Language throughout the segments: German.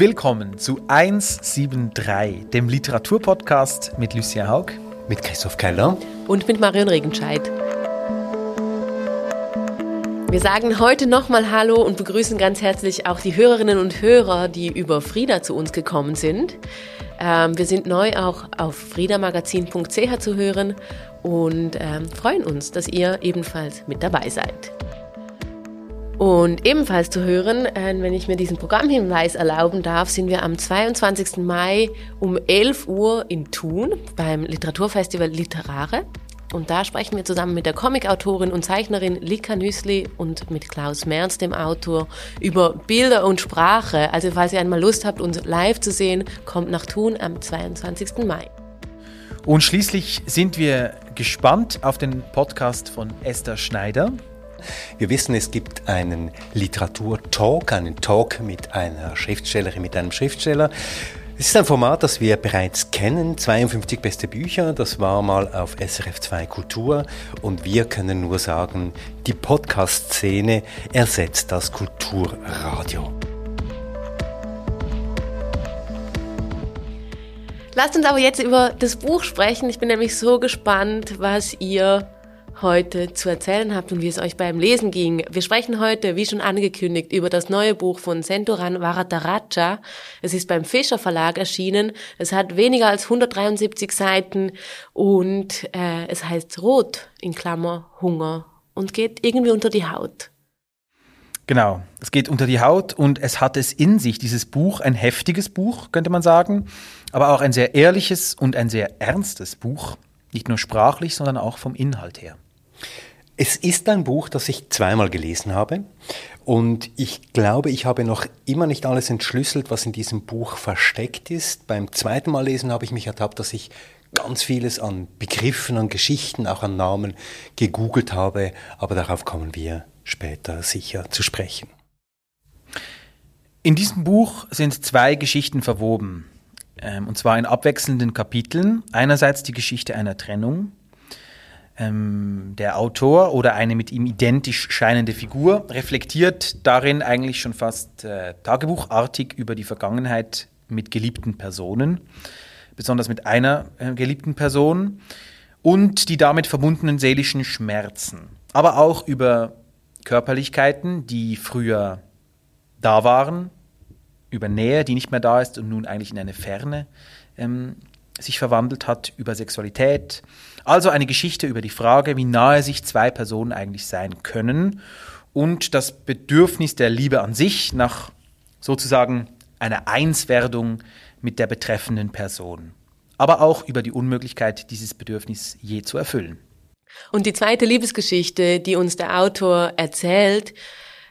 willkommen zu 173, dem Literaturpodcast mit Lucia Haug, mit Christoph Keller und mit Marion Regenscheid. Wir sagen heute nochmal Hallo und begrüßen ganz herzlich auch die Hörerinnen und Hörer, die über Frieda zu uns gekommen sind. Ähm, wir sind neu auch auf friedamagazin.ch zu hören und ähm, freuen uns, dass ihr ebenfalls mit dabei seid. Und ebenfalls zu hören, äh, wenn ich mir diesen Programmhinweis erlauben darf, sind wir am 22. Mai um 11 Uhr in Thun beim Literaturfestival Literare. Und da sprechen wir zusammen mit der Comicautorin und Zeichnerin Lika Nüssli und mit Klaus Merz, dem Autor, über Bilder und Sprache. Also falls ihr einmal Lust habt, uns live zu sehen, kommt nach Thun am 22. Mai. Und schließlich sind wir gespannt auf den Podcast von Esther Schneider. Wir wissen, es gibt einen Literaturtalk, einen Talk mit einer Schriftstellerin, mit einem Schriftsteller. Es ist ein Format, das wir bereits kennen, 52 beste Bücher, das war mal auf SRF 2 Kultur und wir können nur sagen, die Podcast-Szene ersetzt das Kulturradio. Lasst uns aber jetzt über das Buch sprechen. Ich bin nämlich so gespannt, was ihr heute zu erzählen habt und wie es euch beim Lesen ging. Wir sprechen heute, wie schon angekündigt, über das neue Buch von Sentoran Varadaraja. Es ist beim Fischer Verlag erschienen. Es hat weniger als 173 Seiten und äh, es heißt Rot in Klammer Hunger und geht irgendwie unter die Haut. Genau, es geht unter die Haut und es hat es in sich, dieses Buch, ein heftiges Buch, könnte man sagen, aber auch ein sehr ehrliches und ein sehr ernstes Buch, nicht nur sprachlich, sondern auch vom Inhalt her. Es ist ein Buch, das ich zweimal gelesen habe und ich glaube, ich habe noch immer nicht alles entschlüsselt, was in diesem Buch versteckt ist. Beim zweiten Mal lesen habe ich mich ertappt, dass ich ganz vieles an Begriffen, an Geschichten, auch an Namen gegoogelt habe, aber darauf kommen wir später sicher zu sprechen. In diesem Buch sind zwei Geschichten verwoben, ähm, und zwar in abwechselnden Kapiteln. Einerseits die Geschichte einer Trennung ähm, der Autor oder eine mit ihm identisch scheinende Figur reflektiert darin eigentlich schon fast äh, tagebuchartig über die Vergangenheit mit geliebten Personen, besonders mit einer äh, geliebten Person und die damit verbundenen seelischen Schmerzen, aber auch über Körperlichkeiten, die früher da waren, über Nähe, die nicht mehr da ist und nun eigentlich in eine Ferne ähm, sich verwandelt hat, über Sexualität, also eine Geschichte über die Frage, wie nahe sich zwei Personen eigentlich sein können und das Bedürfnis der Liebe an sich nach sozusagen einer Einswerdung mit der betreffenden Person. Aber auch über die Unmöglichkeit, dieses Bedürfnis je zu erfüllen. Und die zweite Liebesgeschichte, die uns der Autor erzählt,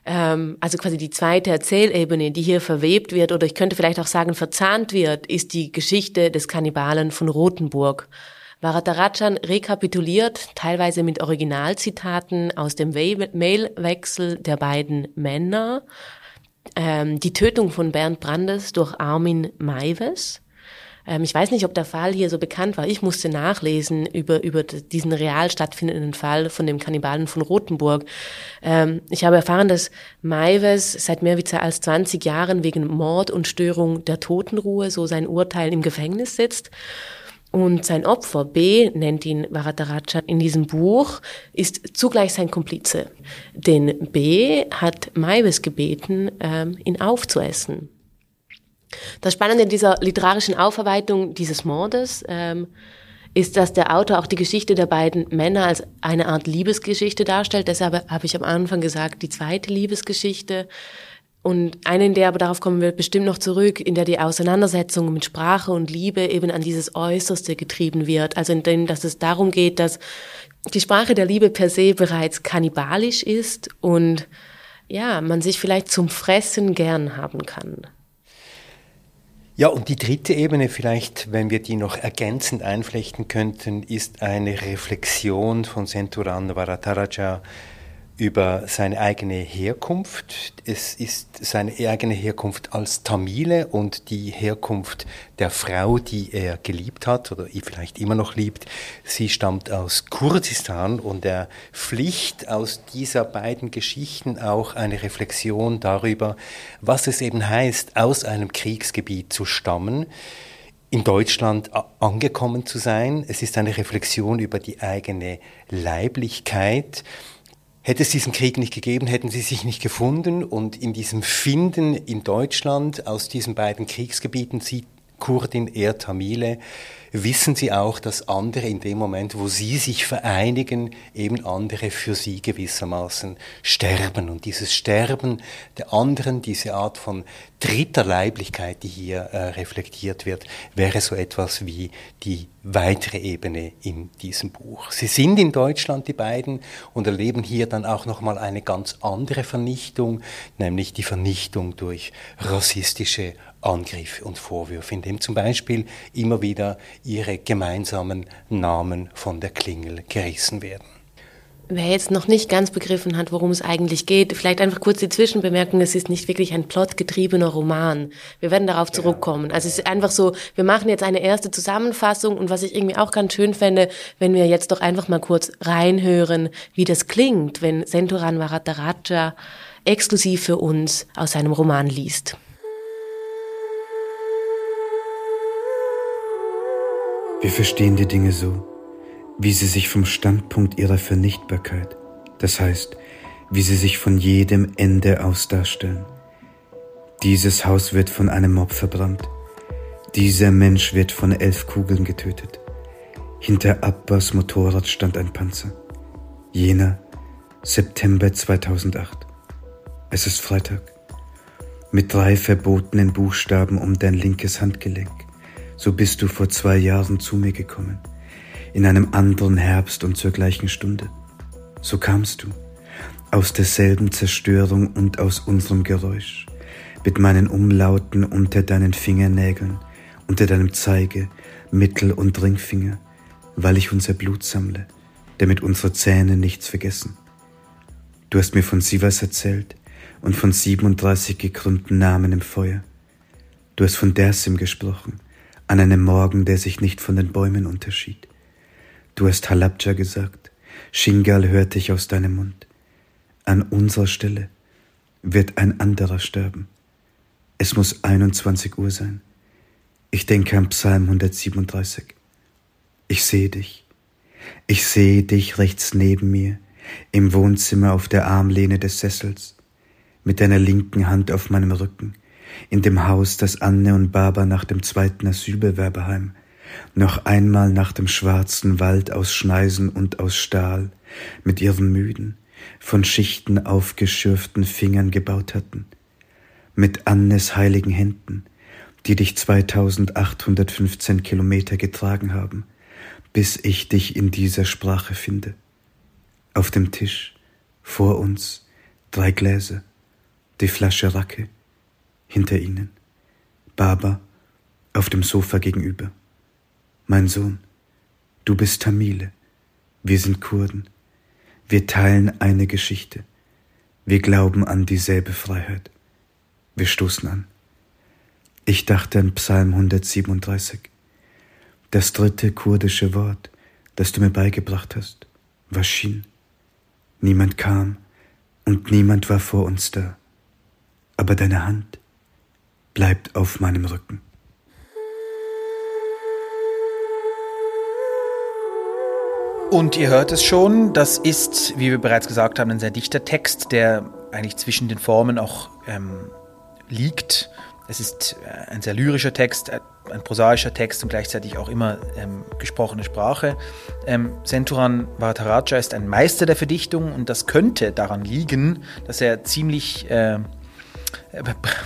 ähm, also quasi die zweite Erzählebene, die hier verwebt wird, oder ich könnte vielleicht auch sagen verzahnt wird, ist die Geschichte des Kannibalen von Rothenburg. Varadarajan rekapituliert, teilweise mit Originalzitaten aus dem Mailwechsel der beiden Männer, ähm, die Tötung von Bernd Brandes durch Armin Maives. Ähm, ich weiß nicht, ob der Fall hier so bekannt war. Ich musste nachlesen über, über diesen real stattfindenden Fall von dem Kannibalen von Rothenburg. Ähm, ich habe erfahren, dass Maives seit mehr als 20 Jahren wegen Mord und Störung der Totenruhe so sein Urteil im Gefängnis sitzt. Und sein Opfer, B, nennt ihn Varadarajan in diesem Buch, ist zugleich sein Komplize. Denn B hat Maivis gebeten, ähm, ihn aufzuessen. Das Spannende dieser literarischen Aufarbeitung dieses Mordes ähm, ist, dass der Autor auch die Geschichte der beiden Männer als eine Art Liebesgeschichte darstellt. Deshalb habe ich am Anfang gesagt, die zweite Liebesgeschichte. Und eine, in der, aber darauf kommen wir bestimmt noch zurück, in der die Auseinandersetzung mit Sprache und Liebe eben an dieses Äußerste getrieben wird. Also in dem, dass es darum geht, dass die Sprache der Liebe per se bereits kannibalisch ist und ja, man sich vielleicht zum Fressen gern haben kann. Ja, und die dritte Ebene vielleicht, wenn wir die noch ergänzend einflechten könnten, ist eine Reflexion von Senturan Varataraja über seine eigene Herkunft. Es ist seine eigene Herkunft als Tamile und die Herkunft der Frau, die er geliebt hat oder vielleicht immer noch liebt. Sie stammt aus Kurdistan und er pflicht aus dieser beiden Geschichten auch eine Reflexion darüber, was es eben heißt, aus einem Kriegsgebiet zu stammen in Deutschland angekommen zu sein. Es ist eine Reflexion über die eigene Leiblichkeit. Hätte es diesen Krieg nicht gegeben, hätten sie sich nicht gefunden. Und in diesem Finden in Deutschland aus diesen beiden Kriegsgebieten, sie Kurdin, er Tamile, wissen sie auch, dass andere in dem Moment, wo sie sich vereinigen, eben andere für sie gewissermaßen sterben. Und dieses Sterben der anderen, diese Art von dritter Leiblichkeit, die hier äh, reflektiert wird, wäre so etwas wie die weitere Ebene in diesem Buch. Sie sind in Deutschland die beiden und erleben hier dann auch noch mal eine ganz andere Vernichtung, nämlich die Vernichtung durch rassistische Angriffe und Vorwürfe, indem zum Beispiel immer wieder ihre gemeinsamen Namen von der Klingel gerissen werden. Wer jetzt noch nicht ganz begriffen hat, worum es eigentlich geht, vielleicht einfach kurz die Zwischenbemerkung, es ist nicht wirklich ein plotgetriebener Roman. Wir werden darauf zurückkommen. Also es ist einfach so, wir machen jetzt eine erste Zusammenfassung und was ich irgendwie auch ganz schön fände, wenn wir jetzt doch einfach mal kurz reinhören, wie das klingt, wenn Senturan Varataraja exklusiv für uns aus seinem Roman liest. Wir verstehen die Dinge so, wie sie sich vom Standpunkt ihrer Vernichtbarkeit, das heißt, wie sie sich von jedem Ende aus darstellen. Dieses Haus wird von einem Mob verbrannt. Dieser Mensch wird von elf Kugeln getötet. Hinter Abbas Motorrad stand ein Panzer. Jener September 2008. Es ist Freitag. Mit drei verbotenen Buchstaben um dein linkes Handgelenk so bist du vor zwei Jahren zu mir gekommen, in einem anderen Herbst und zur gleichen Stunde. So kamst du, aus derselben Zerstörung und aus unserem Geräusch, mit meinen Umlauten unter deinen Fingernägeln, unter deinem Zeige, Mittel- und Ringfinger, weil ich unser Blut sammle, damit unsere Zähne nichts vergessen. Du hast mir von Sivas erzählt und von 37 gekrümmten Namen im Feuer. Du hast von Dersim gesprochen, an einem Morgen, der sich nicht von den Bäumen unterschied. Du hast Halabja gesagt, Shingal hörte ich aus deinem Mund. An unserer Stelle wird ein anderer sterben. Es muss 21 Uhr sein. Ich denke an Psalm 137. Ich sehe dich. Ich sehe dich rechts neben mir, im Wohnzimmer auf der Armlehne des Sessels, mit deiner linken Hand auf meinem Rücken, in dem Haus, das Anne und Baba nach dem zweiten Asylbewerberheim, noch einmal nach dem schwarzen Wald aus Schneisen und aus Stahl, mit ihren müden, von Schichten aufgeschürften Fingern gebaut hatten, mit Annes heiligen Händen, die dich 2815 Kilometer getragen haben, bis ich dich in dieser Sprache finde. Auf dem Tisch, vor uns, drei Gläser, die Flasche Racke, hinter ihnen. Baba auf dem Sofa gegenüber. Mein Sohn, du bist Tamile, wir sind Kurden. Wir teilen eine Geschichte. Wir glauben an dieselbe Freiheit. Wir stoßen an. Ich dachte an Psalm 137. Das dritte kurdische Wort, das du mir beigebracht hast, war Shin. Niemand kam und niemand war vor uns da. Aber deine Hand, bleibt auf meinem Rücken. Und ihr hört es schon, das ist, wie wir bereits gesagt haben, ein sehr dichter Text, der eigentlich zwischen den Formen auch ähm, liegt. Es ist äh, ein sehr lyrischer Text, äh, ein prosaischer Text und gleichzeitig auch immer ähm, gesprochene Sprache. Ähm, Senturan Varadaraja ist ein Meister der Verdichtung und das könnte daran liegen, dass er ziemlich äh,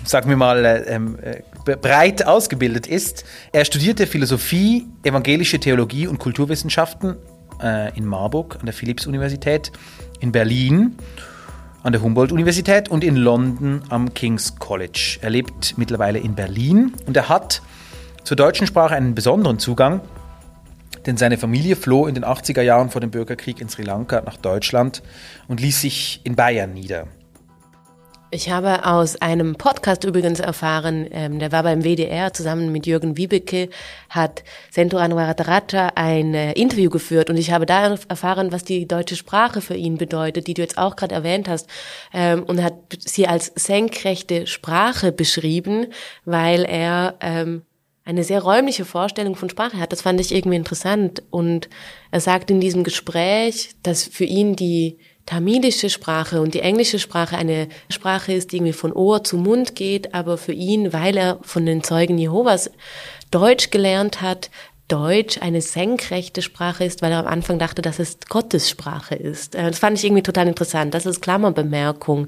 sagen wir mal, äh, ähm, äh, breit ausgebildet ist. Er studierte Philosophie, evangelische Theologie und Kulturwissenschaften in Marburg an der Philipps-Universität, in Berlin an der Humboldt-Universität und in London am King's College. Er lebt mittlerweile in Berlin und er hat zur deutschen Sprache einen besonderen Zugang. denn seine Familie floh in den 80er Jahren vor dem Bürgerkrieg in Sri Lanka nach Deutschland und ließ sich in Bayern nieder. Ich habe aus einem Podcast übrigens erfahren, ähm, der war beim WDR zusammen mit Jürgen Wiebeke, hat Sento Anwarataraja ein äh, Interview geführt und ich habe da erfahren, was die deutsche Sprache für ihn bedeutet, die du jetzt auch gerade erwähnt hast, ähm, und hat sie als senkrechte Sprache beschrieben, weil er ähm, eine sehr räumliche Vorstellung von Sprache hat. Das fand ich irgendwie interessant und er sagt in diesem Gespräch, dass für ihn die tamilische Sprache und die englische Sprache eine Sprache ist, die irgendwie von Ohr zu Mund geht, aber für ihn, weil er von den Zeugen Jehovas Deutsch gelernt hat, Deutsch eine senkrechte Sprache ist, weil er am Anfang dachte, dass es Gottes Sprache ist. Äh, das fand ich irgendwie total interessant. Das ist Klammerbemerkung.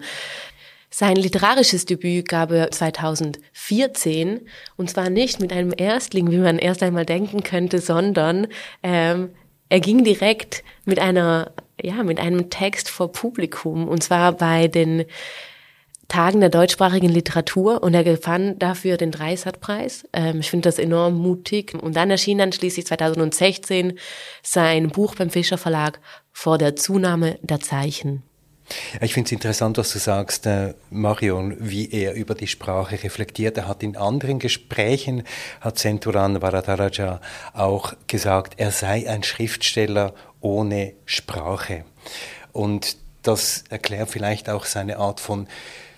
Sein literarisches Debüt gab er 2014 und zwar nicht mit einem Erstling, wie man erst einmal denken könnte, sondern ähm, er ging direkt mit einer ja, mit einem Text vor Publikum und zwar bei den Tagen der deutschsprachigen Literatur und er gewann dafür den Dreisat-Preis. Ähm, ich finde das enorm mutig. Und dann erschien dann schließlich 2016 sein Buch beim Fischer Verlag vor der Zunahme der Zeichen. Ich finde es interessant, was du sagst, äh, Marion, wie er über die Sprache reflektiert. Er hat in anderen Gesprächen, hat Centuran Varadaraja auch gesagt, er sei ein Schriftsteller ohne Sprache. Und das erklärt vielleicht auch seine Art von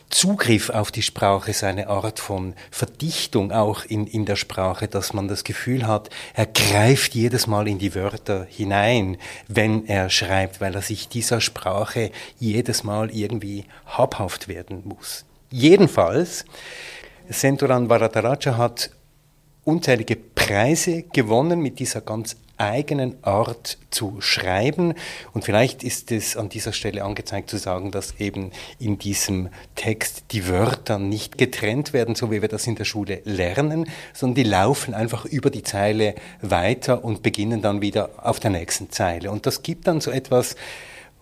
Zugriff auf die Sprache, seine Art von Verdichtung auch in, in der Sprache, dass man das Gefühl hat, er greift jedes Mal in die Wörter hinein, wenn er schreibt, weil er sich dieser Sprache jedes Mal irgendwie habhaft werden muss. Jedenfalls, Senturan Varadaraja hat unzählige Preise gewonnen mit dieser ganz eigenen Art zu schreiben. Und vielleicht ist es an dieser Stelle angezeigt zu sagen, dass eben in diesem Text die Wörter nicht getrennt werden, so wie wir das in der Schule lernen, sondern die laufen einfach über die Zeile weiter und beginnen dann wieder auf der nächsten Zeile. Und das gibt dann so etwas,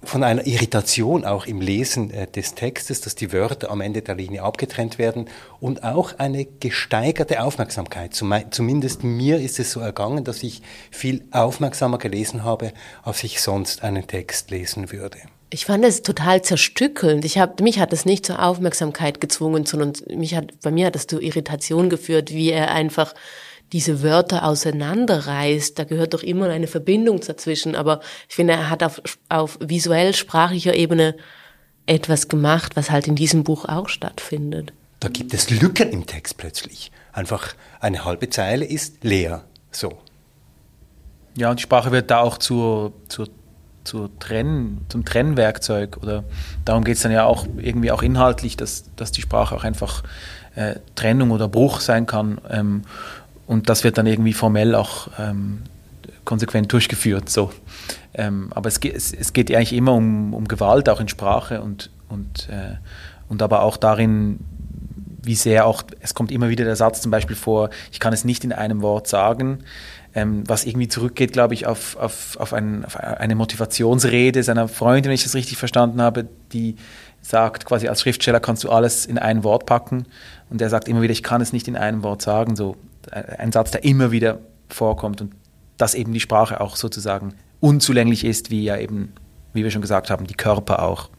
von einer Irritation auch im Lesen äh, des Textes, dass die Wörter am Ende der Linie abgetrennt werden und auch eine gesteigerte Aufmerksamkeit. Zumindest mir ist es so ergangen, dass ich viel aufmerksamer gelesen habe, als ich sonst einen Text lesen würde. Ich fand es total zerstückelnd. Ich hab, mich hat es nicht zur Aufmerksamkeit gezwungen, sondern mich hat, bei mir hat es zu Irritation geführt, wie er einfach diese Wörter auseinanderreißt. Da gehört doch immer eine Verbindung dazwischen. Aber ich finde, er hat auf, auf visuell-sprachlicher Ebene etwas gemacht, was halt in diesem Buch auch stattfindet. Da gibt es Lücken im Text plötzlich. Einfach eine halbe Zeile ist leer. So. Ja, und die Sprache wird da auch zur, zur, zur Trenn, zum Trennwerkzeug. Oder darum geht es dann ja auch irgendwie auch inhaltlich, dass, dass die Sprache auch einfach äh, Trennung oder Bruch sein kann. Ähm, und das wird dann irgendwie formell auch ähm, konsequent durchgeführt. So. Ähm, aber es geht, es, es, geht eigentlich immer um, um Gewalt, auch in Sprache und, und, äh, und aber auch darin, wie sehr auch, es kommt immer wieder der Satz zum Beispiel vor, ich kann es nicht in einem Wort sagen, ähm, was irgendwie zurückgeht, glaube ich, auf, auf, auf, ein, auf, eine Motivationsrede seiner Freundin, wenn ich das richtig verstanden habe, die sagt, quasi als Schriftsteller kannst du alles in ein Wort packen. Und er sagt immer wieder, ich kann es nicht in einem Wort sagen. So ein Satz, der immer wieder vorkommt und dass eben die Sprache auch sozusagen unzulänglich ist, wie ja eben, wie wir schon gesagt haben, die Körper auch.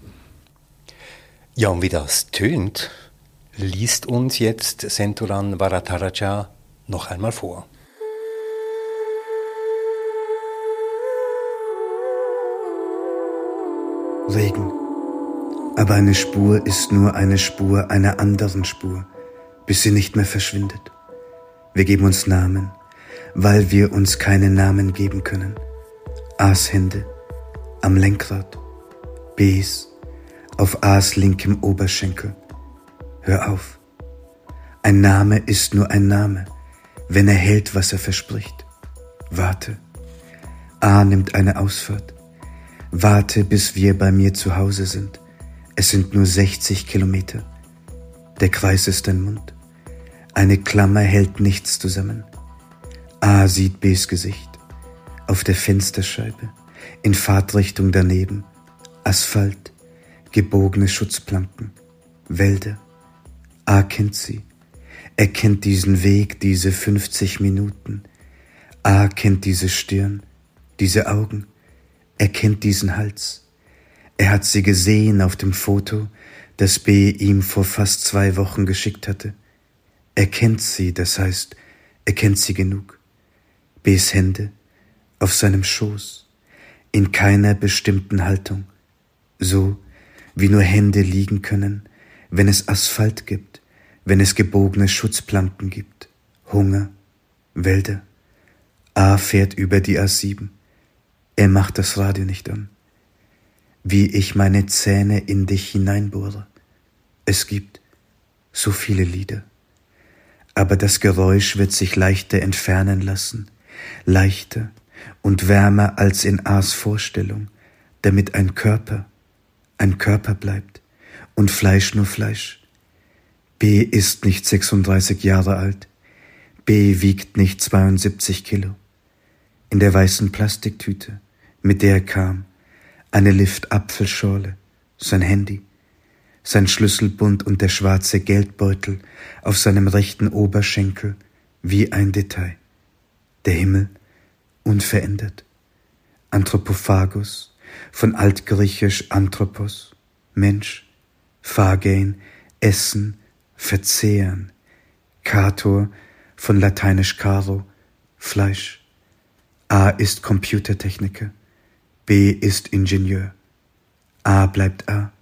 Ja, und wie das tönt, liest uns jetzt Senturan Varataraja noch einmal vor. Regen. Aber eine Spur ist nur eine Spur einer anderen Spur, bis sie nicht mehr verschwindet. Wir geben uns Namen, weil wir uns keine Namen geben können. A's Hände am Lenkrad, B's auf A's linkem Oberschenkel. Hör auf. Ein Name ist nur ein Name, wenn er hält, was er verspricht. Warte. A nimmt eine Ausfahrt. Warte, bis wir bei mir zu Hause sind. Es sind nur 60 Kilometer. Der Kreis ist dein Mund. Eine Klammer hält nichts zusammen. A sieht Bs Gesicht. Auf der Fensterscheibe. In Fahrtrichtung daneben. Asphalt. Gebogene Schutzplanken. Wälder. A kennt sie. Er kennt diesen Weg, diese 50 Minuten. A kennt diese Stirn, diese Augen, er kennt diesen Hals. Er hat sie gesehen auf dem Foto, das B ihm vor fast zwei Wochen geschickt hatte. Er kennt sie, das heißt, er kennt sie genug. Bs Hände auf seinem Schoß, in keiner bestimmten Haltung, so wie nur Hände liegen können, wenn es Asphalt gibt, wenn es gebogene Schutzplanken gibt, Hunger, Wälder. A fährt über die A7. Er macht das Radio nicht an. Wie ich meine Zähne in dich hineinbohre. Es gibt so viele Lieder. Aber das Geräusch wird sich leichter entfernen lassen, leichter und wärmer als in A's Vorstellung, damit ein Körper ein Körper bleibt und Fleisch nur Fleisch. B ist nicht 36 Jahre alt. B wiegt nicht 72 Kilo. In der weißen Plastiktüte, mit der er kam, eine Lift-Apfelschorle, sein Handy, sein Schlüsselbund und der schwarze Geldbeutel auf seinem rechten Oberschenkel wie ein Detail. Der Himmel unverändert. Anthropophagus, von altgriechisch Anthropos, Mensch, Phagein, Essen, Verzehren, Kator, von lateinisch caro, Fleisch. A ist Computertechniker, B ist Ingenieur. A bleibt A,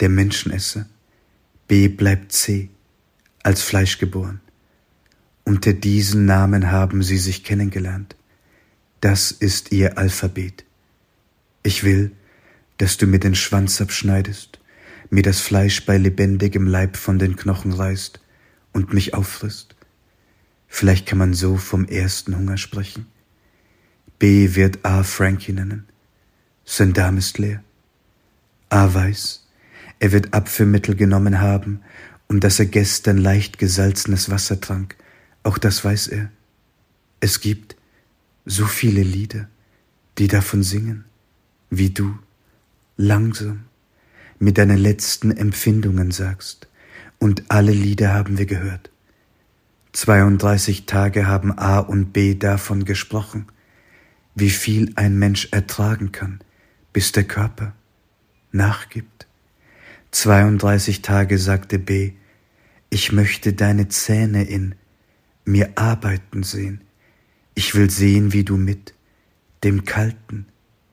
der Menschenesser. B bleibt C, als Fleisch geboren. Unter diesen Namen haben sie sich kennengelernt. Das ist ihr Alphabet. Ich will, dass du mir den Schwanz abschneidest, mir das Fleisch bei lebendigem Leib von den Knochen reißt und mich auffrisst. Vielleicht kann man so vom ersten Hunger sprechen. B wird A Frankie nennen. Sein Darm ist leer. A weiß, er wird Abführmittel genommen haben und dass er gestern leicht gesalzenes Wasser trank. Auch das weiß er. Es gibt so viele Lieder, die davon singen wie du langsam mit deinen letzten Empfindungen sagst. Und alle Lieder haben wir gehört. 32 Tage haben A und B davon gesprochen, wie viel ein Mensch ertragen kann, bis der Körper nachgibt. 32 Tage sagte B, ich möchte deine Zähne in mir arbeiten sehen. Ich will sehen, wie du mit dem kalten,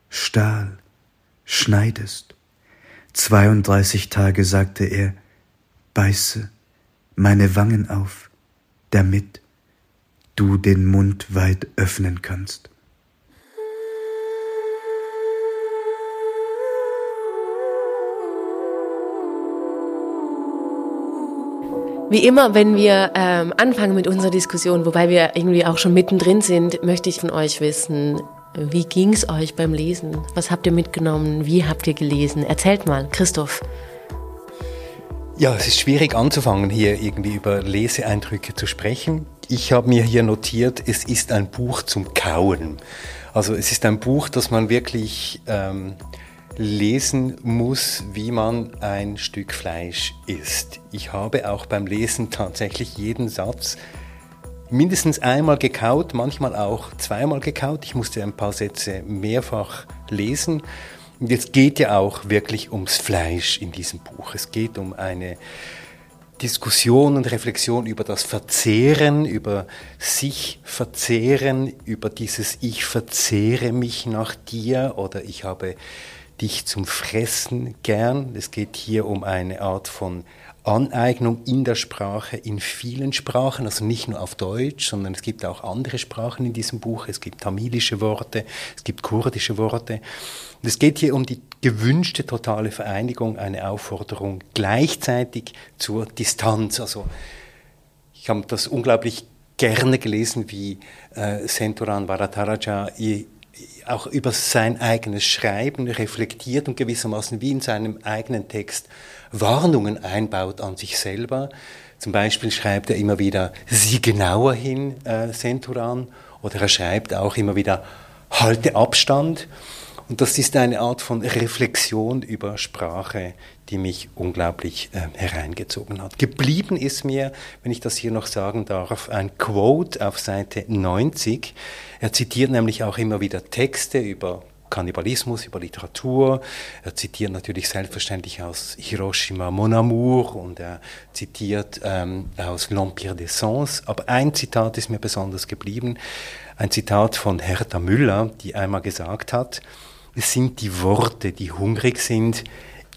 Stahl schneidest. 32 Tage sagte er, beiße meine Wangen auf, damit du den Mund weit öffnen kannst. Wie immer, wenn wir ähm, anfangen mit unserer Diskussion, wobei wir irgendwie auch schon mittendrin sind, möchte ich von euch wissen, wie ging es euch beim Lesen? Was habt ihr mitgenommen? Wie habt ihr gelesen? Erzählt mal, Christoph. Ja, es ist schwierig anzufangen, hier irgendwie über Leseeindrücke zu sprechen. Ich habe mir hier notiert, es ist ein Buch zum Kauen. Also es ist ein Buch, das man wirklich ähm, lesen muss, wie man ein Stück Fleisch isst. Ich habe auch beim Lesen tatsächlich jeden Satz mindestens einmal gekaut, manchmal auch zweimal gekaut. Ich musste ein paar Sätze mehrfach lesen. Und es geht ja auch wirklich ums Fleisch in diesem Buch. Es geht um eine Diskussion und Reflexion über das Verzehren, über sich verzehren, über dieses Ich verzehre mich nach dir oder ich habe dich zum Fressen gern. Es geht hier um eine Art von Aneignung in der Sprache in vielen Sprachen, also nicht nur auf Deutsch, sondern es gibt auch andere Sprachen in diesem Buch. Es gibt tamilische Worte, es gibt kurdische Worte. Und es geht hier um die gewünschte totale Vereinigung, eine Aufforderung gleichzeitig zur Distanz. Also ich habe das unglaublich gerne gelesen, wie äh, Senturan Varataraja auch über sein eigenes Schreiben reflektiert und gewissermaßen wie in seinem eigenen Text Warnungen einbaut an sich selber. Zum Beispiel schreibt er immer wieder, sieh genauer hin, äh, Centuran, oder er schreibt auch immer wieder, halte Abstand. Und das ist eine Art von Reflexion über Sprache, die mich unglaublich äh, hereingezogen hat. Geblieben ist mir, wenn ich das hier noch sagen darf, ein Quote auf Seite 90. Er zitiert nämlich auch immer wieder Texte über Kannibalismus, über Literatur. Er zitiert natürlich selbstverständlich aus Hiroshima Mon Amour und er zitiert ähm, aus L'Empire des Sens. Aber ein Zitat ist mir besonders geblieben. Ein Zitat von Hertha Müller, die einmal gesagt hat, es sind die Worte, die hungrig sind,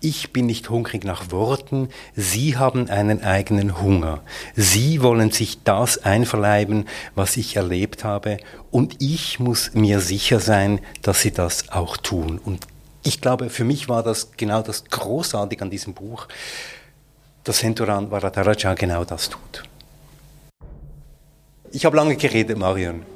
ich bin nicht hungrig nach Worten, Sie haben einen eigenen Hunger. Sie wollen sich das einverleiben, was ich erlebt habe, und ich muss mir sicher sein, dass Sie das auch tun. Und ich glaube, für mich war das genau das Großartige an diesem Buch, dass Senturan Varadaraja genau das tut. Ich habe lange geredet, Marion.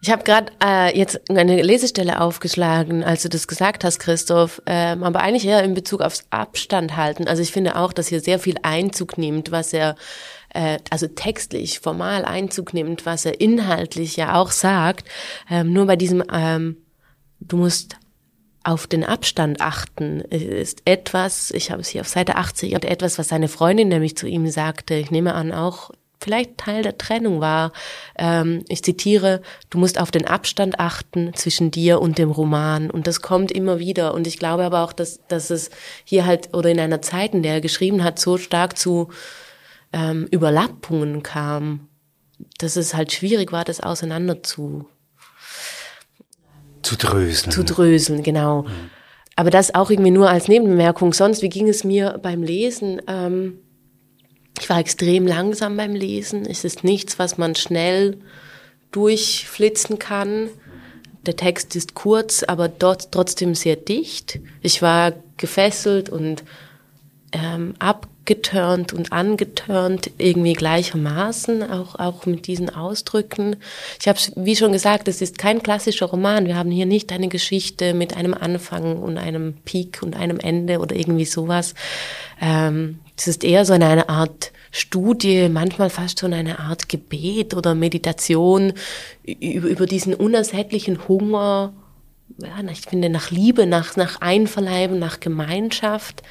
Ich habe gerade äh, jetzt eine Lesestelle aufgeschlagen, als du das gesagt hast, Christoph, ähm, aber eigentlich eher in Bezug aufs Abstand halten. Also ich finde auch, dass hier sehr viel Einzug nimmt, was er äh, also textlich, formal Einzug nimmt, was er inhaltlich ja auch sagt. Ähm, nur bei diesem, ähm, du musst auf den Abstand achten, ist etwas, ich habe es hier auf Seite 80, und etwas, was seine Freundin nämlich zu ihm sagte, ich nehme an auch vielleicht Teil der Trennung war. Ähm, ich zitiere, du musst auf den Abstand achten zwischen dir und dem Roman. Und das kommt immer wieder. Und ich glaube aber auch, dass, dass es hier halt oder in einer Zeit, in der er geschrieben hat, so stark zu ähm, Überlappungen kam, dass es halt schwierig war, das auseinander zu zu dröseln. Zu dröseln, genau. Mhm. Aber das auch irgendwie nur als Nebenbemerkung. Sonst, wie ging es mir beim Lesen? Ähm, ich war extrem langsam beim Lesen. Es ist nichts, was man schnell durchflitzen kann. Der Text ist kurz, aber dort trotzdem sehr dicht. Ich war gefesselt und ähm, abgeturnt und angeturnt irgendwie gleichermaßen, auch, auch mit diesen Ausdrücken. Ich habe wie schon gesagt, es ist kein klassischer Roman. Wir haben hier nicht eine Geschichte mit einem Anfang und einem Peak und einem Ende oder irgendwie sowas. Ähm, es ist eher so eine Art Studie, manchmal fast schon eine Art Gebet oder Meditation über, diesen unersättlichen Hunger, ja, ich finde, nach Liebe, nach, nach Einverleiben, nach Gemeinschaft.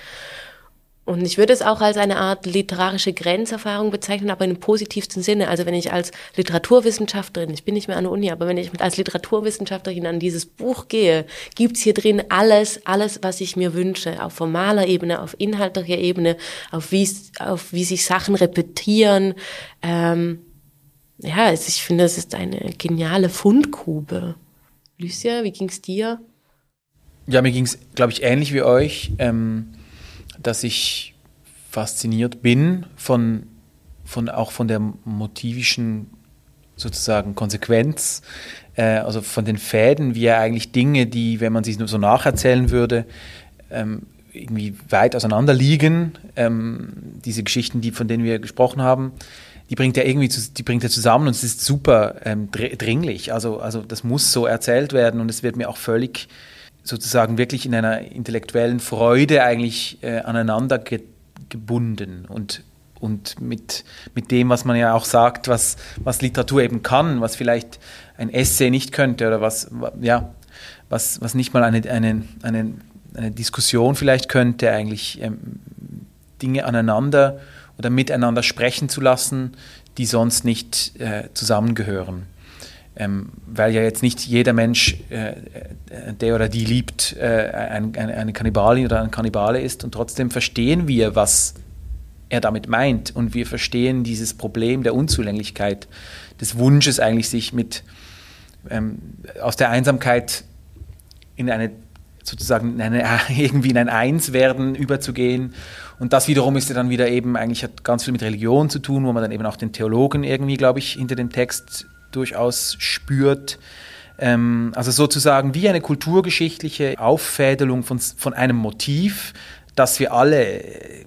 Und ich würde es auch als eine Art literarische Grenzerfahrung bezeichnen, aber im positivsten Sinne. Also wenn ich als Literaturwissenschaftlerin, ich bin nicht mehr an der Uni, aber wenn ich als Literaturwissenschaftlerin an dieses Buch gehe, gibt's hier drin alles, alles, was ich mir wünsche, auf formaler Ebene, auf inhaltlicher Ebene, auf wie, auf wie sich Sachen repetieren. Ähm, ja, ich finde, es ist eine geniale Fundgrube. Lucia, wie ging's dir? Ja, mir ging's, glaube ich, ähnlich wie euch. Ähm dass ich fasziniert bin von, von auch von der motivischen sozusagen Konsequenz, äh, also von den Fäden, wie er eigentlich Dinge, die, wenn man sie nur so nacherzählen würde, ähm, irgendwie weit auseinander liegen, ähm, diese Geschichten, die, von denen wir gesprochen haben, die bringt er irgendwie zu, die bringt er zusammen und es ist super ähm, dringlich. Also, also das muss so erzählt werden und es wird mir auch völlig sozusagen wirklich in einer intellektuellen Freude eigentlich äh, aneinander ge gebunden und, und mit, mit dem, was man ja auch sagt, was, was Literatur eben kann, was vielleicht ein Essay nicht könnte oder was, ja, was, was nicht mal eine, eine, eine, eine Diskussion vielleicht könnte, eigentlich ähm, Dinge aneinander oder miteinander sprechen zu lassen, die sonst nicht äh, zusammengehören ähm, weil ja jetzt nicht jeder Mensch, äh, äh, der oder die liebt, äh, ein, ein, eine Kannibalin oder ein Kannibale ist und trotzdem verstehen wir, was er damit meint und wir verstehen dieses Problem der Unzulänglichkeit, des Wunsches eigentlich sich mit ähm, aus der Einsamkeit in eine sozusagen in eine, irgendwie in ein Einswerden überzugehen. Und das wiederum ist ja dann wieder eben eigentlich hat ganz viel mit Religion zu tun, wo man dann eben auch den Theologen irgendwie, glaube ich, hinter dem Text durchaus spürt. Ähm, also sozusagen wie eine kulturgeschichtliche Auffädelung von, von einem Motiv, das wir alle äh,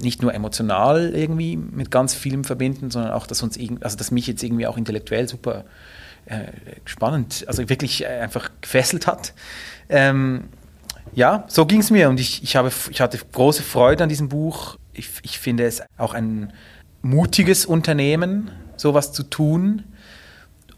nicht nur emotional irgendwie mit ganz vielem verbinden, sondern auch, dass uns also dass mich jetzt irgendwie auch intellektuell super äh, spannend, also wirklich äh, einfach gefesselt hat. Ähm, ja, so ging es mir und ich, ich, habe, ich hatte große Freude an diesem Buch. Ich, ich finde es auch ein mutiges Unternehmen, sowas zu tun.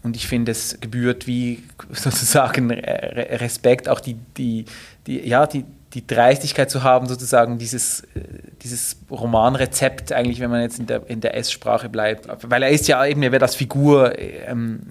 und ich finde, es gebührt wie sozusagen Respekt, auch die, die, die, ja, die, die Dreistigkeit zu haben, sozusagen dieses, äh, dieses Romanrezept eigentlich, wenn man jetzt in der, in der S-Sprache bleibt. Weil er ist ja eben, er wird als Figur, ähm,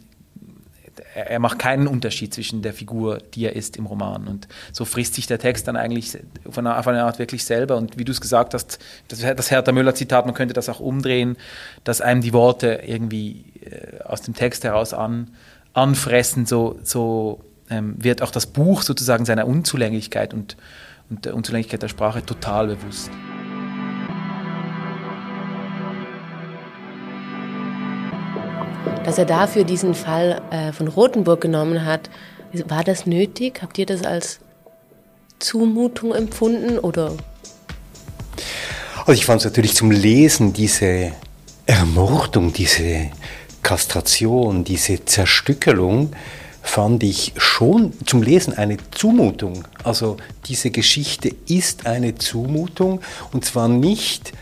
er macht keinen Unterschied zwischen der Figur, die er ist im Roman. Und so frisst sich der Text dann eigentlich auf eine, auf eine Art wirklich selber. Und wie du es gesagt hast, das, das Hertha Müller-Zitat, man könnte das auch umdrehen, dass einem die Worte irgendwie äh, aus dem Text heraus an, anfressen, so, so ähm, wird auch das Buch sozusagen seiner Unzulänglichkeit und und der Unzulänglichkeit der Sprache total bewusst. Dass er dafür diesen Fall äh, von Rothenburg genommen hat, war das nötig? Habt ihr das als Zumutung empfunden oder? Also ich fand es natürlich zum Lesen diese Ermordung, diese Kastration, diese Zerstückelung fand ich schon zum Lesen eine Zumutung. Also diese Geschichte ist eine Zumutung und zwar nicht,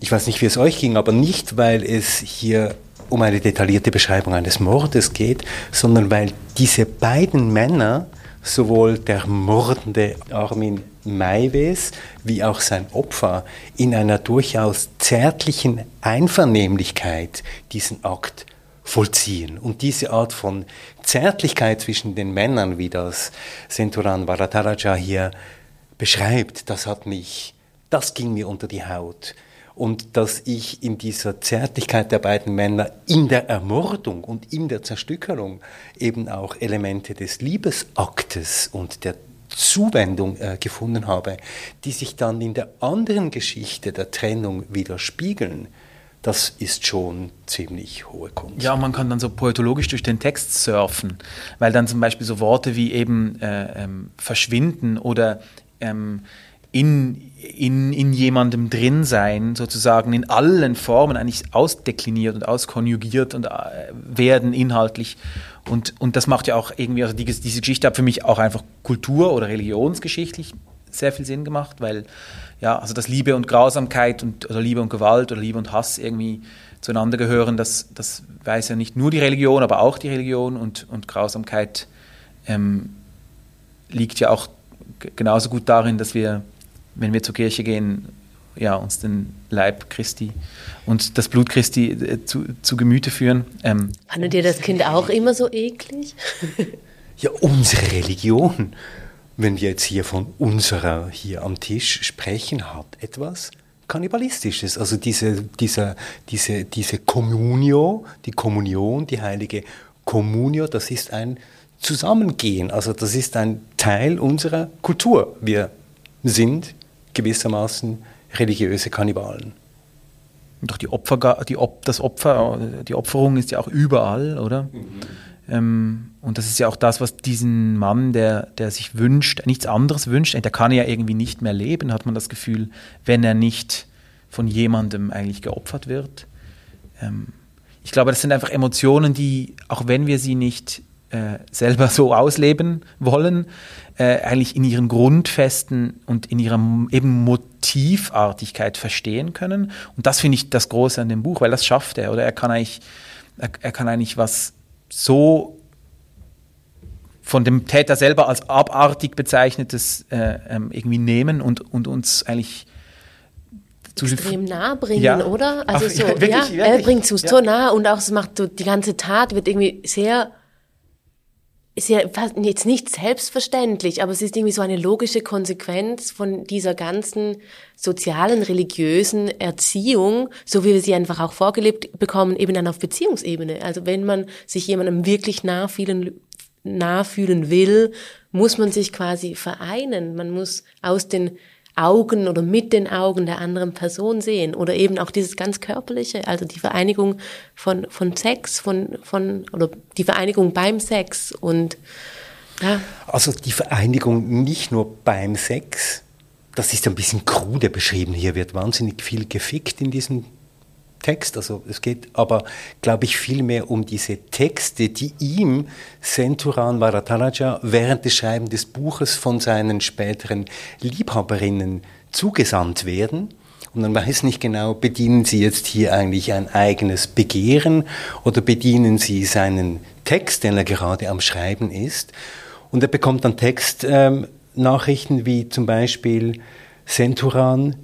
ich weiß nicht, wie es euch ging, aber nicht, weil es hier um eine detaillierte Beschreibung eines Mordes geht, sondern weil diese beiden Männer, sowohl der mordende Armin Maiwes wie auch sein Opfer, in einer durchaus zärtlichen Einvernehmlichkeit diesen Akt vollziehen. Und diese Art von Zärtlichkeit zwischen den Männern, wie das Senturan Varataraja hier beschreibt, das hat mich, das ging mir unter die Haut. Und dass ich in dieser Zärtlichkeit der beiden Männer, in der Ermordung und in der Zerstückelung eben auch Elemente des Liebesaktes und der Zuwendung äh, gefunden habe, die sich dann in der anderen Geschichte der Trennung widerspiegeln das ist schon ziemlich hohe Kunst. Ja, man kann dann so poetologisch durch den Text surfen, weil dann zum Beispiel so Worte wie eben äh, ähm, verschwinden oder ähm, in, in, in jemandem drin sein, sozusagen in allen Formen eigentlich ausdekliniert und auskonjugiert und äh, werden inhaltlich. Und, und das macht ja auch irgendwie, also die, diese Geschichte hat für mich auch einfach kultur- oder religionsgeschichtlich sehr viel Sinn gemacht, weil ja, also dass Liebe und Grausamkeit und, oder Liebe und Gewalt oder Liebe und Hass irgendwie zueinander gehören, das, das weiß ja nicht nur die Religion, aber auch die Religion und, und Grausamkeit ähm, liegt ja auch genauso gut darin, dass wir, wenn wir zur Kirche gehen, ja, uns den Leib Christi und das Blut Christi äh, zu, zu Gemüte führen. Ähm, Fandet ihr das Kind auch immer so eklig? ja, unsere Religion wenn wir jetzt hier von unserer hier am Tisch sprechen, hat etwas Kannibalistisches. Also diese, diese, diese, diese Communio, die Kommunion, die heilige Communio, das ist ein Zusammengehen. Also das ist ein Teil unserer Kultur. Wir sind gewissermaßen religiöse Kannibalen. Und doch die Opfer, die Op, das Opfer, die Opferung ist ja auch überall, oder? Mhm. Ähm, und das ist ja auch das, was diesen Mann, der, der sich wünscht, nichts anderes wünscht, der kann ja irgendwie nicht mehr leben, hat man das Gefühl, wenn er nicht von jemandem eigentlich geopfert wird. Ähm, ich glaube, das sind einfach Emotionen, die, auch wenn wir sie nicht äh, selber so ausleben wollen, äh, eigentlich in ihren Grundfesten und in ihrer eben Motivartigkeit verstehen können. Und das finde ich das Große an dem Buch, weil das schafft er, oder er kann eigentlich, er, er kann eigentlich was so von dem Täter selber als abartig bezeichnetes äh, ähm, irgendwie nehmen und, und uns eigentlich extrem nah bringen, ja. oder? Also Ach, so, ja, wirklich, ja, wirklich. er bringt es so nah und auch es macht so, die ganze Tat wird irgendwie sehr ist ja jetzt nicht selbstverständlich, aber es ist irgendwie so eine logische Konsequenz von dieser ganzen sozialen, religiösen Erziehung, so wie wir sie einfach auch vorgelebt bekommen, eben dann auf Beziehungsebene. Also wenn man sich jemandem wirklich nah fühlen, will, muss man sich quasi vereinen. Man muss aus den Augen oder mit den Augen der anderen Person sehen oder eben auch dieses ganz körperliche, also die Vereinigung von, von Sex, von, von, oder die Vereinigung beim Sex und, ja. Also die Vereinigung nicht nur beim Sex, das ist ein bisschen krude beschrieben. Hier wird wahnsinnig viel gefickt in diesem Text. Also es geht aber, glaube ich, vielmehr um diese Texte, die ihm Senturan Varataraja während des Schreibens des Buches von seinen späteren Liebhaberinnen zugesandt werden. Und man weiß nicht genau, bedienen Sie jetzt hier eigentlich ein eigenes Begehren oder bedienen Sie seinen Text, den er gerade am Schreiben ist. Und er bekommt dann Textnachrichten ähm, wie zum Beispiel Centuran,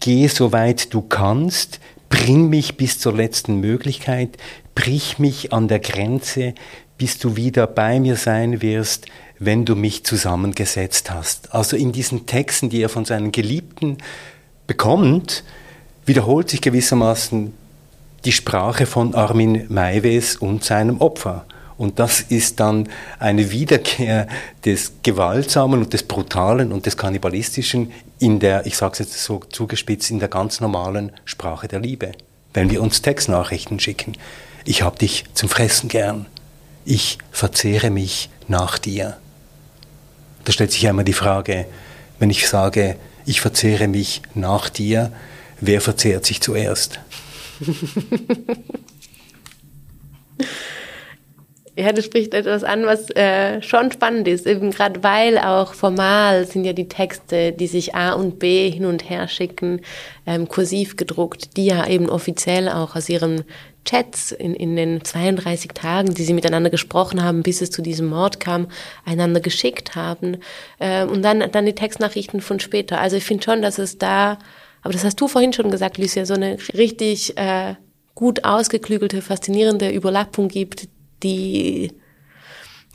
geh so weit du kannst, bring mich bis zur letzten Möglichkeit, brich mich an der Grenze, bis du wieder bei mir sein wirst, wenn du mich zusammengesetzt hast. Also in diesen Texten, die er von seinen Geliebten bekommt, wiederholt sich gewissermaßen die Sprache von Armin Maives und seinem Opfer. Und das ist dann eine Wiederkehr des Gewaltsamen und des Brutalen und des Kannibalistischen in der, ich sage es jetzt so zugespitzt, in der ganz normalen Sprache der Liebe. Wenn wir uns Textnachrichten schicken, ich hab dich zum Fressen gern, ich verzehre mich nach dir. Da stellt sich einmal die Frage, wenn ich sage, ich verzehre mich nach dir, wer verzehrt sich zuerst? Ja, du sprichst etwas an, was äh, schon spannend ist, eben gerade weil auch formal sind ja die Texte, die sich A und B hin und her schicken, ähm, kursiv gedruckt, die ja eben offiziell auch aus ihren Chats in, in den 32 Tagen, die sie miteinander gesprochen haben, bis es zu diesem Mord kam, einander geschickt haben. Ähm, und dann, dann die Textnachrichten von später. Also ich finde schon, dass es da, aber das hast du vorhin schon gesagt, Lucia, so eine richtig äh, gut ausgeklügelte, faszinierende Überlappung gibt, die,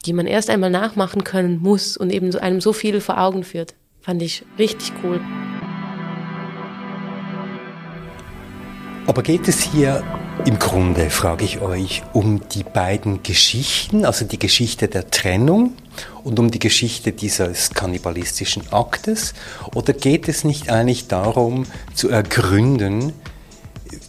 die man erst einmal nachmachen können muss und eben einem so viel vor Augen führt. Fand ich richtig cool. Aber geht es hier im Grunde, frage ich euch, um die beiden Geschichten, also die Geschichte der Trennung und um die Geschichte dieses kannibalistischen Aktes? Oder geht es nicht eigentlich darum zu ergründen,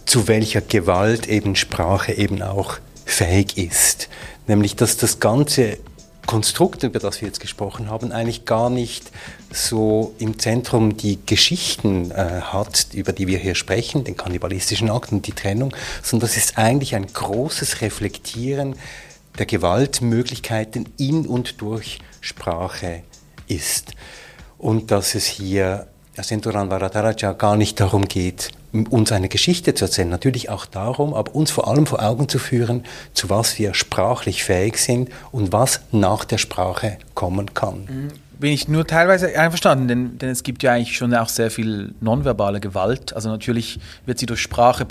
zu welcher Gewalt eben Sprache eben auch fähig ist. Nämlich, dass das ganze Konstrukt, über das wir jetzt gesprochen haben, eigentlich gar nicht so im Zentrum die Geschichten äh, hat, über die wir hier sprechen, den kannibalistischen Akt und die Trennung, sondern das ist eigentlich ein großes Reflektieren der Gewaltmöglichkeiten in und durch Sprache ist. Und dass es hier Senturan Varadaraja gar nicht darum geht, uns eine Geschichte zu erzählen, natürlich auch darum, aber uns vor allem vor Augen zu führen, zu was wir sprachlich fähig sind und was nach der Sprache kommen kann. Mhm. Bin ich nur teilweise einverstanden, denn, denn es gibt ja eigentlich schon auch sehr viel nonverbale Gewalt. Also natürlich wird sie durch Sprache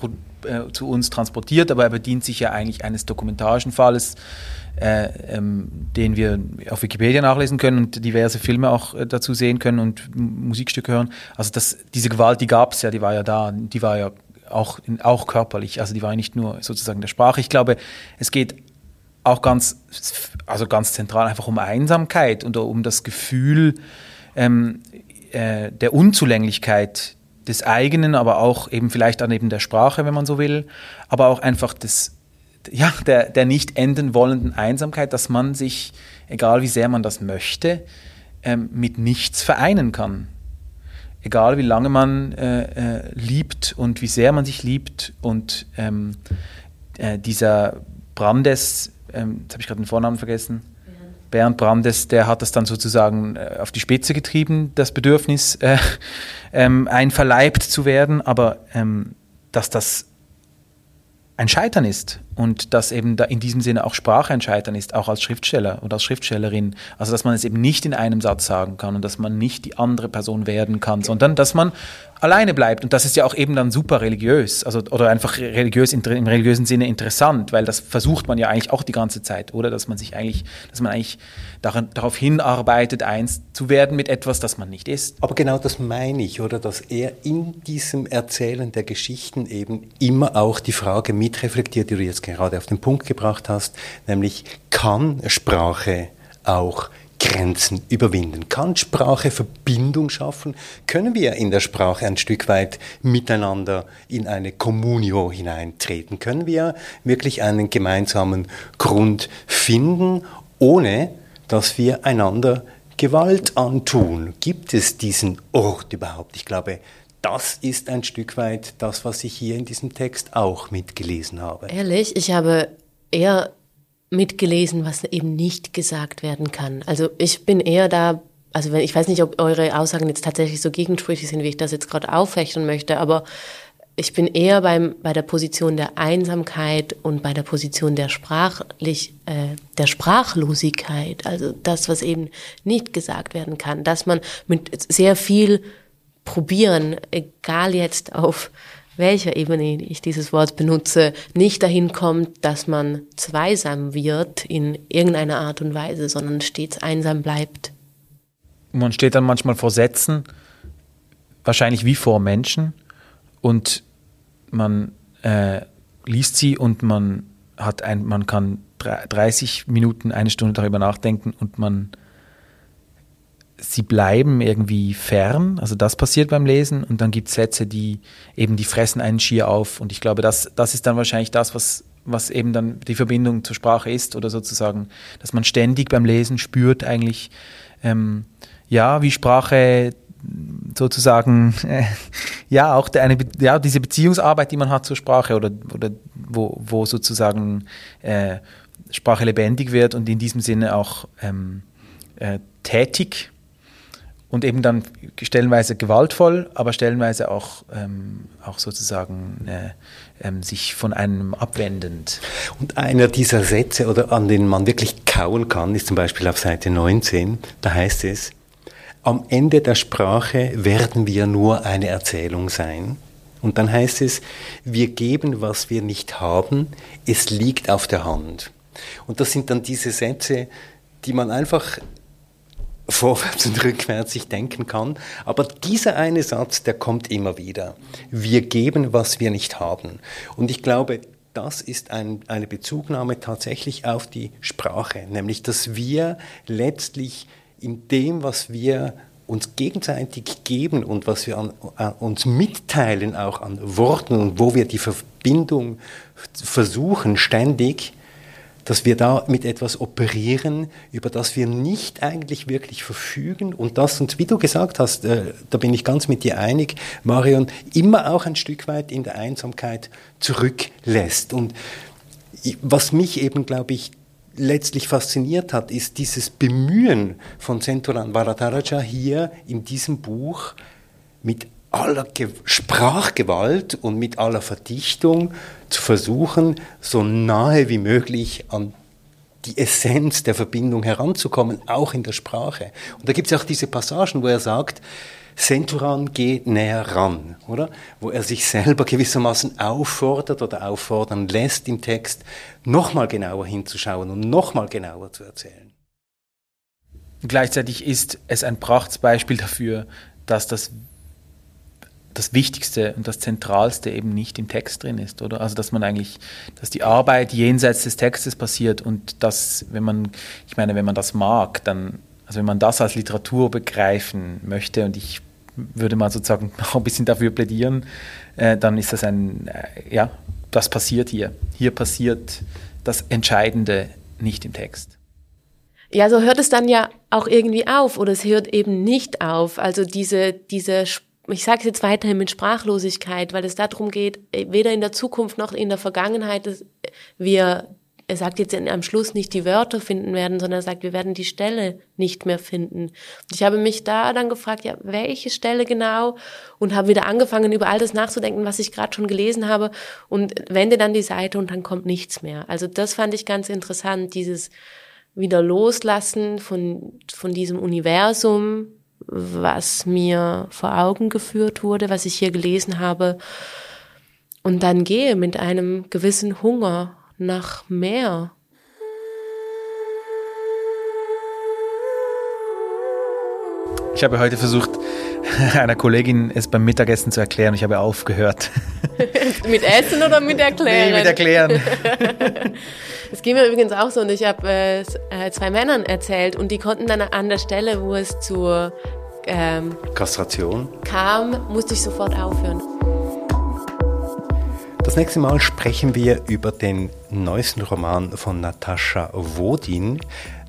äh, zu uns transportiert, aber er bedient sich ja eigentlich eines dokumentarischen Falles äh, ähm, den wir auf Wikipedia nachlesen können und diverse Filme auch äh, dazu sehen können und Musikstücke hören. Also das, diese Gewalt, die gab es ja, die war ja da, die war ja auch, auch körperlich, also die war nicht nur sozusagen der Sprache. Ich glaube, es geht auch ganz, also ganz zentral einfach um Einsamkeit und um das Gefühl ähm, äh, der Unzulänglichkeit des eigenen, aber auch eben vielleicht dann eben der Sprache, wenn man so will, aber auch einfach des ja, der, der nicht enden wollenden Einsamkeit, dass man sich, egal wie sehr man das möchte, ähm, mit nichts vereinen kann. Egal wie lange man äh, äh, liebt und wie sehr man sich liebt und ähm, äh, dieser Brandes, ähm, jetzt habe ich gerade den Vornamen vergessen, Bernd Brandes, der hat das dann sozusagen äh, auf die Spitze getrieben, das Bedürfnis, äh, ähm, einverleibt zu werden, aber ähm, dass das ein Scheitern ist und dass eben da in diesem Sinne auch Sprache ein Scheitern ist, auch als Schriftsteller oder als Schriftstellerin. Also dass man es eben nicht in einem Satz sagen kann und dass man nicht die andere Person werden kann, sondern dass man alleine bleibt. Und das ist ja auch eben dann super religiös, also oder einfach religiös im religiösen Sinne interessant, weil das versucht man ja eigentlich auch die ganze Zeit, oder? Dass man sich eigentlich, dass man eigentlich daran, darauf hinarbeitet, eins zu werden mit etwas, das man nicht ist. Aber genau das meine ich, oder? Dass er in diesem Erzählen der Geschichten eben immer auch die Frage mitreflektiert, die du jetzt gerade auf den Punkt gebracht hast, nämlich kann Sprache auch Grenzen überwinden? Kann Sprache Verbindung schaffen? Können wir in der Sprache ein Stück weit miteinander in eine Communio hineintreten? Können wir wirklich einen gemeinsamen Grund finden, ohne dass wir einander Gewalt antun? Gibt es diesen Ort überhaupt? Ich glaube, das ist ein Stück weit das, was ich hier in diesem Text auch mitgelesen habe. Ehrlich, ich habe eher mitgelesen, was eben nicht gesagt werden kann. Also ich bin eher da also wenn, ich weiß nicht, ob eure Aussagen jetzt tatsächlich so gegensprüchlich sind, wie ich das jetzt gerade aufrechnen möchte, aber ich bin eher beim, bei der Position der Einsamkeit und bei der Position der, Sprachlich, äh, der Sprachlosigkeit, also das, was eben nicht gesagt werden kann, dass man mit sehr viel probieren, egal jetzt auf welcher Ebene ich dieses Wort benutze, nicht dahin kommt, dass man zweisam wird in irgendeiner Art und Weise, sondern stets einsam bleibt. Man steht dann manchmal vor Sätzen, wahrscheinlich wie vor Menschen, und man äh, liest sie und man hat ein, man kann 30 Minuten, eine Stunde darüber nachdenken und man sie bleiben irgendwie fern, also das passiert beim Lesen und dann gibt es Sätze, die eben, die fressen einen schier auf. Und ich glaube, das, das ist dann wahrscheinlich das, was, was eben dann die Verbindung zur Sprache ist oder sozusagen, dass man ständig beim Lesen spürt eigentlich, ähm, ja, wie Sprache sozusagen, äh, ja, auch eine, ja, diese Beziehungsarbeit, die man hat zur Sprache oder, oder wo, wo sozusagen äh, Sprache lebendig wird und in diesem Sinne auch ähm, äh, tätig und eben dann stellenweise gewaltvoll, aber stellenweise auch, ähm, auch sozusagen äh, ähm, sich von einem abwendend. Und einer dieser Sätze, oder an denen man wirklich kauen kann, ist zum Beispiel auf Seite 19. Da heißt es, am Ende der Sprache werden wir nur eine Erzählung sein. Und dann heißt es, wir geben, was wir nicht haben, es liegt auf der Hand. Und das sind dann diese Sätze, die man einfach vorwärts und rückwärts sich denken kann. Aber dieser eine Satz, der kommt immer wieder. Wir geben, was wir nicht haben. Und ich glaube, das ist ein, eine Bezugnahme tatsächlich auf die Sprache, nämlich dass wir letztlich in dem, was wir uns gegenseitig geben und was wir an, an uns mitteilen, auch an Worten und wo wir die Verbindung versuchen ständig, dass wir da mit etwas operieren, über das wir nicht eigentlich wirklich verfügen und das uns, wie du gesagt hast, äh, da bin ich ganz mit dir einig, Marion, immer auch ein Stück weit in der Einsamkeit zurücklässt. Und was mich eben, glaube ich, letztlich fasziniert hat, ist dieses Bemühen von Senturan Varadaraja hier in diesem Buch mit aller Ge Sprachgewalt und mit aller Verdichtung zu versuchen, so nahe wie möglich an die Essenz der Verbindung heranzukommen, auch in der Sprache. Und da gibt es auch diese Passagen, wo er sagt, Centuran geht näher ran, oder? Wo er sich selber gewissermaßen auffordert oder auffordern lässt im Text, nochmal genauer hinzuschauen und nochmal genauer zu erzählen. Gleichzeitig ist es ein Prachtbeispiel dafür, dass das das Wichtigste und das Zentralste eben nicht im Text drin ist, oder? Also dass man eigentlich, dass die Arbeit jenseits des Textes passiert und dass, wenn man, ich meine, wenn man das mag, dann, also wenn man das als Literatur begreifen möchte und ich würde mal sozusagen auch ein bisschen dafür plädieren, äh, dann ist das ein, äh, ja, das passiert hier. Hier passiert das Entscheidende nicht im Text. Ja, so hört es dann ja auch irgendwie auf oder es hört eben nicht auf. Also diese, diese, ich sage es jetzt weiterhin mit Sprachlosigkeit, weil es darum geht, äh, weder in der Zukunft noch in der Vergangenheit, dass wir er sagt jetzt am Schluss nicht die Wörter finden werden, sondern er sagt, wir werden die Stelle nicht mehr finden. Und ich habe mich da dann gefragt, ja, welche Stelle genau? Und habe wieder angefangen, über all das nachzudenken, was ich gerade schon gelesen habe und wende dann die Seite und dann kommt nichts mehr. Also das fand ich ganz interessant, dieses wieder loslassen von, von diesem Universum, was mir vor Augen geführt wurde, was ich hier gelesen habe. Und dann gehe mit einem gewissen Hunger nach mehr. Ich habe heute versucht, einer Kollegin es beim Mittagessen zu erklären. Ich habe aufgehört. mit Essen oder mit Erklären? Nee, mit Erklären. Es ging mir übrigens auch so und ich habe äh, zwei Männern erzählt und die konnten dann an der Stelle, wo es zur ähm, Kastration kam, musste ich sofort aufhören. Das nächste Mal sprechen wir über den neuesten Roman von Natascha Wodin,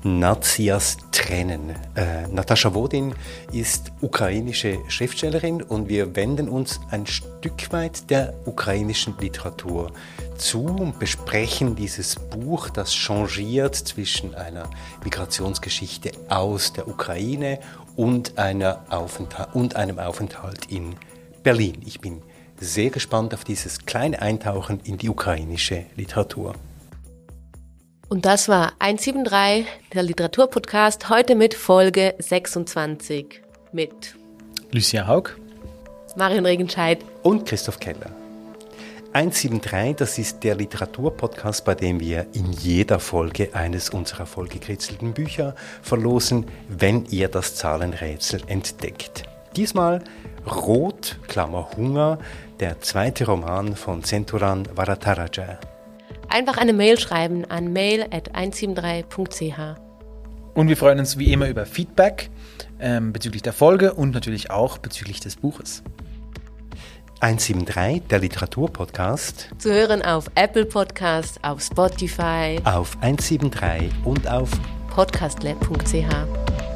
Nazias Tränen. Äh, Natascha Wodin ist ukrainische Schriftstellerin und wir wenden uns ein Stück weit der ukrainischen Literatur zu und besprechen dieses Buch, das changiert zwischen einer Migrationsgeschichte aus der Ukraine und, einer Aufenthalt, und einem Aufenthalt in Berlin. Ich bin sehr gespannt auf dieses kleine Eintauchen in die ukrainische Literatur. Und das war 173, der Literaturpodcast, heute mit Folge 26 mit Lucia Haug, Marion Regenscheid und Christoph Keller. 173, das ist der Literaturpodcast, bei dem wir in jeder Folge eines unserer vollgekritzelten Bücher verlosen, wenn ihr das Zahlenrätsel entdeckt. Diesmal Rot, Klammer Hunger, der zweite Roman von Centuran Varataraja. Einfach eine Mail schreiben an mail.173.ch. Und wir freuen uns wie immer über Feedback ähm, bezüglich der Folge und natürlich auch bezüglich des Buches. 173, der Literaturpodcast. Zu hören auf Apple Podcast, auf Spotify, auf 173 und auf podcastlab.ch.